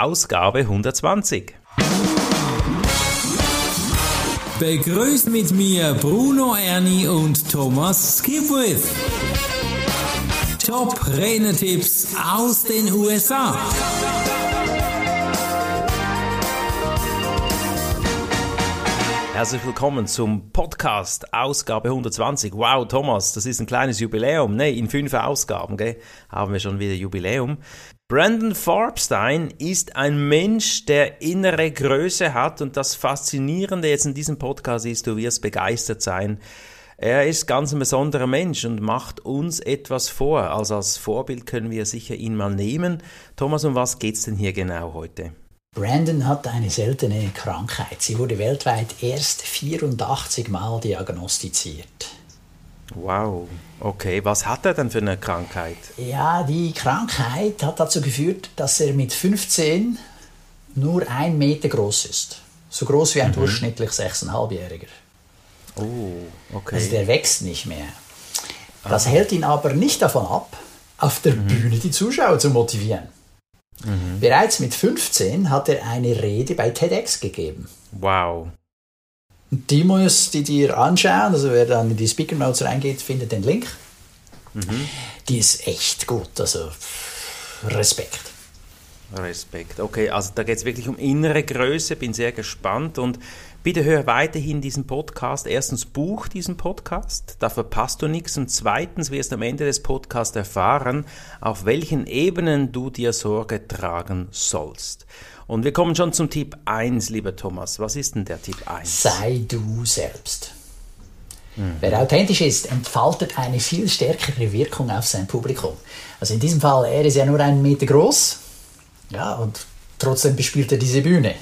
Ausgabe 120. Begrüßt mit mir Bruno Ernie und Thomas Skipwith. Top Renetipps aus den USA. Herzlich willkommen zum Podcast Ausgabe 120. Wow, Thomas, das ist ein kleines Jubiläum. Ne, in fünf Ausgaben gell, haben wir schon wieder Jubiläum. Brandon Forbstein ist ein Mensch, der innere Größe hat und das Faszinierende jetzt in diesem Podcast ist, du wirst begeistert sein. Er ist ganz ein besonderer Mensch und macht uns etwas vor. Also als Vorbild können wir sicher ihn mal nehmen. Thomas, um was geht's denn hier genau heute? Brandon hat eine seltene Krankheit. Sie wurde weltweit erst 84 Mal diagnostiziert. Wow, okay. Was hat er denn für eine Krankheit? Ja, die Krankheit hat dazu geführt, dass er mit 15 nur ein Meter groß ist. So groß wie ein mhm. durchschnittlich 6,5-Jähriger. Oh, okay. Also der wächst nicht mehr. Das Aha. hält ihn aber nicht davon ab, auf der mhm. Bühne die Zuschauer zu motivieren. Mhm. Bereits mit 15 hat er eine Rede bei TEDx gegeben. Wow. Die muss die dir anschauen, also wer dann in die Speaker Notes reingeht, findet den Link. Mhm. Die ist echt gut, also Respekt. Respekt. Okay, also da geht es wirklich um innere Größe, bin sehr gespannt und bitte hör weiterhin diesen Podcast. Erstens buch diesen Podcast, da verpasst du nichts und zweitens wirst du am Ende des Podcasts erfahren, auf welchen Ebenen du dir Sorge tragen sollst. Und wir kommen schon zum Tipp 1, lieber Thomas. Was ist denn der Tipp 1? Sei du selbst. Mhm. Wer authentisch ist, entfaltet eine viel stärkere Wirkung auf sein Publikum. Also in diesem Fall, er ist ja nur einen Meter groß, ja, und trotzdem bespielt er diese Bühne.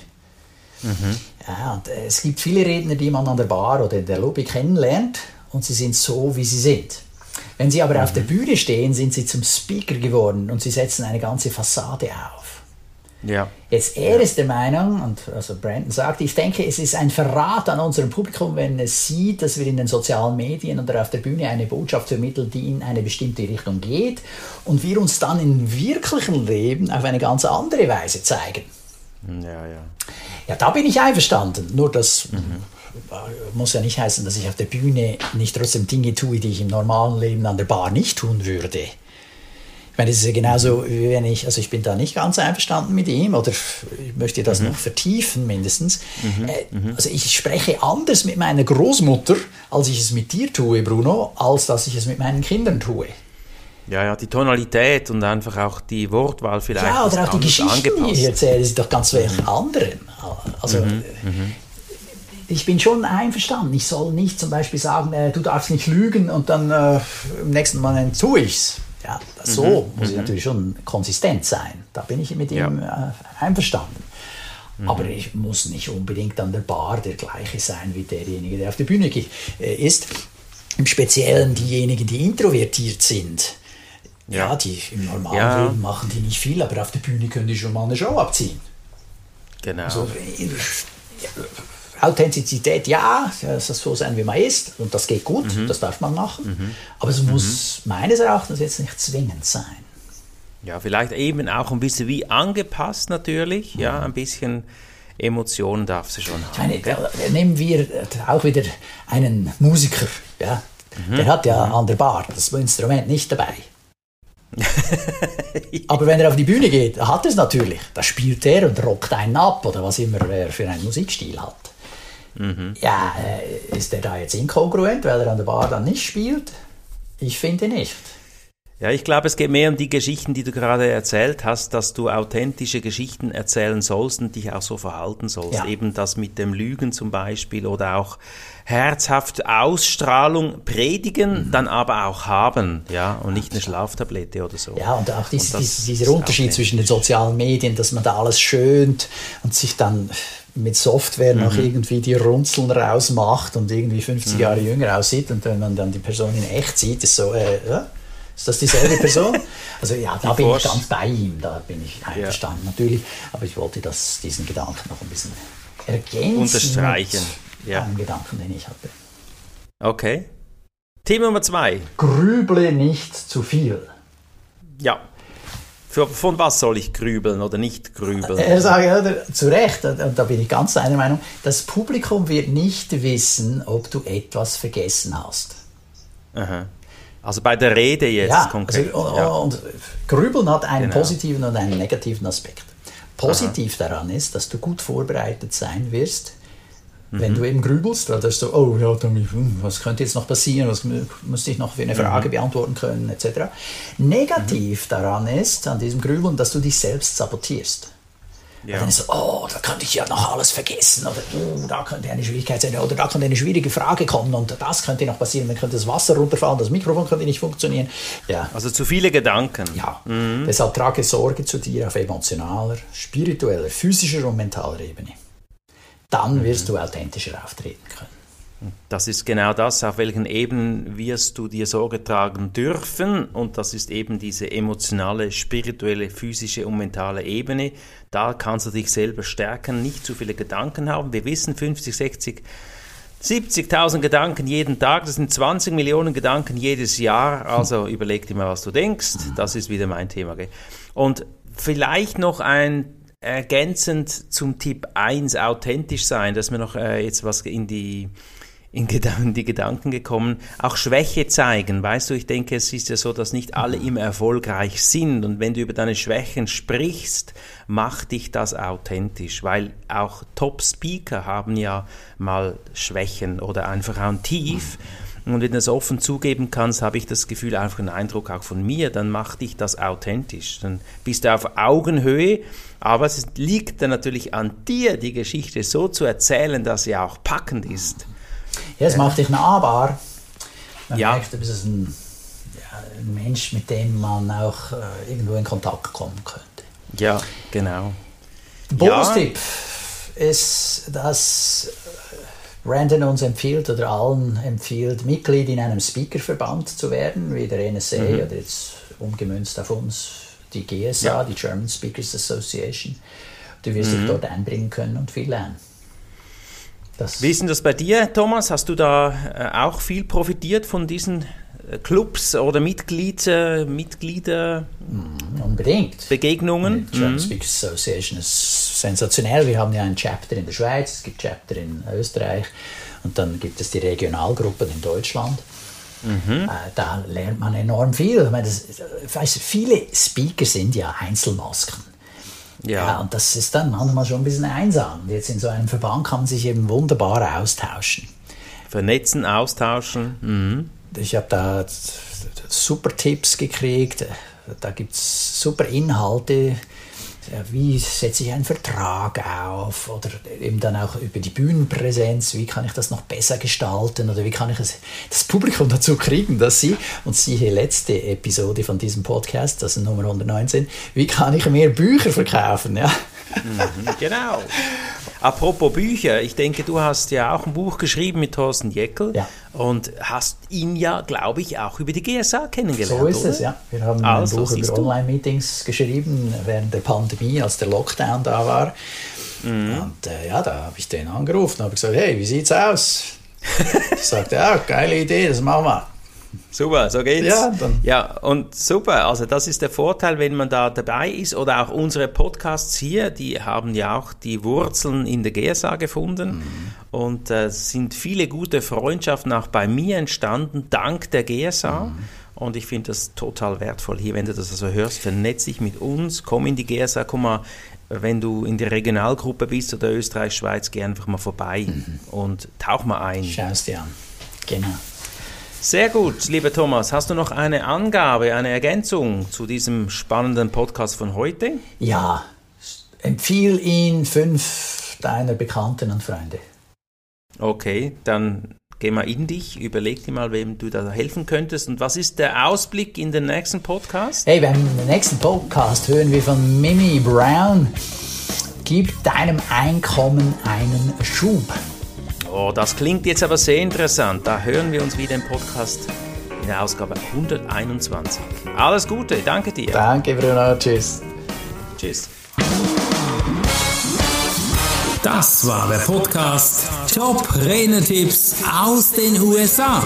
Mhm. Ja, und es gibt viele Redner, die man an der Bar oder in der Lobby kennenlernt und sie sind so, wie sie sind. Wenn sie aber mhm. auf der Bühne stehen, sind sie zum Speaker geworden und sie setzen eine ganze Fassade auf. Ja. Jetzt er ist der Meinung, und also Brandon sagt, ich denke, es ist ein Verrat an unserem Publikum, wenn es sieht, dass wir in den sozialen Medien oder auf der Bühne eine Botschaft vermitteln, die in eine bestimmte Richtung geht und wir uns dann im wirklichen Leben auf eine ganz andere Weise zeigen. Ja, ja. Ja, da bin ich einverstanden. Nur das mhm. muss ja nicht heißen, dass ich auf der Bühne nicht trotzdem Dinge tue, die ich im normalen Leben an der Bar nicht tun würde. Ich meine, das ist ja genauso, wie wenn ich, also ich bin da nicht ganz einverstanden mit ihm oder ich möchte das mhm. noch vertiefen mindestens. Mhm. Äh, mhm. also ich spreche anders mit meiner Großmutter, als ich es mit dir tue, Bruno, als dass ich es mit meinen Kindern tue. Ja, ja, die Tonalität und einfach auch die Wortwahl vielleicht. Ja, oder auch die Geschichten, die ich erzähle, sind doch ganz mhm. anderen. Also, mhm. Mhm. ich bin schon einverstanden. Ich soll nicht zum Beispiel sagen, äh, du darfst nicht lügen und dann äh, im nächsten Mal tue ich es. Ja, so mhm. muss ich mhm. natürlich schon konsistent sein. Da bin ich mit ihm ja. äh, einverstanden. Mhm. Aber ich muss nicht unbedingt an der Bar der gleiche sein wie derjenige, der auf der Bühne äh, ist. Im Speziellen diejenigen, die introvertiert sind. Ja, ja die im normalen ja. Leben machen die nicht viel, aber auf der Bühne können die schon mal eine Show abziehen. Genau. Also, Authentizität, ja, es soll so sein, wie man ist und das geht gut, mhm. das darf man machen, mhm. aber es muss mhm. meines Erachtens jetzt nicht zwingend sein. Ja, vielleicht eben auch ein bisschen wie angepasst natürlich, ja, ein bisschen Emotionen darf sie schon haben. Meine, da, nehmen wir auch wieder einen Musiker, ja, mhm. der hat ja mhm. an der Bar das Instrument nicht dabei. Aber wenn er auf die Bühne geht, hat er es natürlich. Da spielt er und rockt einen ab oder was immer er für einen Musikstil hat. Mhm. Ja, äh, ist der da jetzt inkongruent, weil er an der Bar dann nicht spielt? Ich finde nicht. Ja, ich glaube, es geht mehr um die Geschichten, die du gerade erzählt hast, dass du authentische Geschichten erzählen sollst und dich auch so verhalten sollst. Ja. Eben das mit dem Lügen zum Beispiel oder auch herzhaft Ausstrahlung predigen, mhm. dann aber auch haben, ja, und nicht eine Schlaftablette oder so. Ja, und auch dies, und dies, dieser Unterschied zwischen den sozialen Medien, dass man da alles schönt und sich dann mit Software mhm. noch irgendwie die Runzeln rausmacht und irgendwie 50 mhm. Jahre jünger aussieht und wenn man dann die Person in echt sieht, ist so, äh, ja, ist das dieselbe Person? Also ja, da bin ich ganz bei ihm, da bin ich einverstanden ja. natürlich, aber ich wollte das, diesen Gedanken noch ein bisschen ergänzen. Unterstreichen. Ja. Einen Gedanken, den ich hatte. Okay. Thema Nummer zwei. Grüble nicht zu viel. Ja. Für, von was soll ich grübeln oder nicht grübeln? Er sagt, ja, zu Recht, und da bin ich ganz seiner Meinung, das Publikum wird nicht wissen, ob du etwas vergessen hast. Aha. Also bei der Rede jetzt ja, konkret. Also, ja. Und Grübeln hat einen Genau. positiven und einen negativen Aspekt. Positiv daran ist, dass du gut vorbereitet sein wirst, Mhm. wenn du eben grübelst, weil das so, oh ja, hm, was könnte jetzt noch passieren, was mü- müsste ich noch für eine Frage Mhm. beantworten können, etc. Negativ daran ist, an diesem Grübeln, dass du dich selbst sabotierst. ja. Dann ist so, oh, da könnte ich ja noch alles vergessen oder oh, da könnte eine Schwierigkeit sein oder da könnte eine schwierige Frage kommen und das könnte noch passieren, dann könnte das Wasser runterfallen, das Mikrofon könnte nicht funktionieren. Ja, Also zu viele Gedanken. ja. Deshalb trage Sorge zu dir auf emotionaler, spiritueller, physischer und mentaler Ebene. Dann wirst du authentischer auftreten können. Das ist genau das, auf welchen Ebenen wirst du dir Sorge tragen dürfen. Und das ist eben diese emotionale, spirituelle, physische und mentale Ebene. Da kannst du dich selber stärken, nicht zu viele Gedanken haben. Wir wissen 50, 60, 70.000 Gedanken jeden Tag, das sind 20 Millionen Gedanken jedes Jahr. Also überleg dir mal, was du denkst. Das ist wieder mein Thema. Gell? Und vielleicht noch ein ergänzend zum Tipp 1, authentisch sein, dass mir noch äh, jetzt was in die in die Gedanken gekommen, auch Schwäche zeigen. Weißt du, ich denke, es ist ja so, dass nicht alle immer erfolgreich sind. Und wenn du über deine Schwächen sprichst, macht dich das authentisch, weil auch Top-Speaker haben ja mal Schwächen oder einfach auch ein Tief. Und wenn du das offen zugeben kannst, habe ich das Gefühl, einfach einen Eindruck auch von mir, dann macht dich das authentisch. Dann bist du auf Augenhöhe, aber es liegt dann natürlich an dir, die Geschichte so zu erzählen, dass sie auch packend ist. Ja, es macht dich nahbar. Man Ja. merkt, du bist ein, ja, ein Mensch, mit dem man auch äh, irgendwo in Kontakt kommen könnte. Ja, genau. Bonustipp ist, dass Brandon uns empfiehlt oder allen empfiehlt, Mitglied in einem Speakerverband zu werden, wie der NSA oder jetzt umgemünzt auf uns die GSA, Ja. die German Speakers Association. Du wirst dich dort einbringen können und viel lernen. Das Wie ist denn das bei dir, Thomas? Hast du da äh, auch viel profitiert von diesen Clubs oder Mitglied, äh, Mitgliederbegegnungen? unbedingt. Die German Speakers Association ist sensationell. Wir haben ja ein Chapter in der Schweiz, es gibt Chapter in Österreich und dann gibt es die Regionalgruppen in Deutschland. Äh, da lernt man enorm viel. Ich meine, das, ich weiß, viele Speaker sind ja Einzelmasken. Ja. Ja. und das ist dann manchmal schon ein bisschen einsam. Und Jetzt in so einem Verband kann man sich eben wunderbar austauschen. Vernetzen, austauschen. Mhm. Ich habe da super Tipps gekriegt, da gibt es super Inhalte. Wie setze ich einen Vertrag auf? Oder eben dann auch über die Bühnenpräsenz, wie kann ich das noch besser gestalten? Oder wie kann ich es, das Publikum dazu kriegen, dass sie, und siehe letzte Episode von diesem Podcast, das ist Nummer 119, wie kann ich mehr Bücher verkaufen? Ja? Genau. Apropos Bücher, ich denke, du hast ja auch ein Buch geschrieben mit Thorsten Jeckel Ja. und hast ihn ja, glaube ich, auch über die GSA kennengelernt. So ist oder? es, ja. Wir haben Also, ein Buch über. Online-Meetings geschrieben während der Pandemie, als der Lockdown da war. Mhm. Und äh, ja, da habe ich den angerufen und habe gesagt, hey, wie sieht's aus? ich sagte, ja, geile Idee, das machen wir. Super, so geht's. Ja, dann- ja, und super. Also das ist der Vorteil, wenn man da dabei ist. Oder auch unsere Podcasts hier, die haben ja auch die Wurzeln in der GSA gefunden. Mhm. Und äh, es sind viele gute Freundschaften auch bei mir entstanden, dank der GSA. Mhm. Und ich finde das total wertvoll hier, wenn du das also hörst, vernetz dich mit uns, komm in die GSA, komm mal, wenn du in der Regionalgruppe bist oder Österreich, Schweiz, geh einfach mal vorbei Mhm. und tauch mal ein. Schau es dir an. Genau. Sehr gut, lieber Thomas. Hast du noch eine Angabe, eine Ergänzung zu diesem spannenden Podcast von heute? Ja, empfiehl ihn fünf deiner Bekannten und Freunde. Okay, dann geh mal in dich, überleg dir mal, wem du da helfen könntest. Und was ist der Ausblick in den nächsten Podcast? Hey, beim nächsten Podcast hören wir von Mimi Brown. Gib deinem Einkommen einen Schub. Oh, das klingt jetzt aber sehr interessant. Da hören wir uns wieder im Podcast in der Ausgabe 121. Alles Gute, danke dir. Danke, Bruno. Tschüss. Tschüss. Das war der Podcast Top Renetipps aus den USA.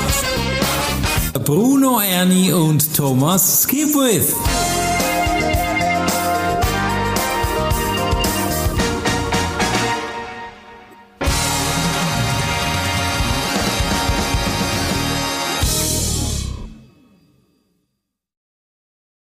Bruno Ernie und Thomas Skipwith.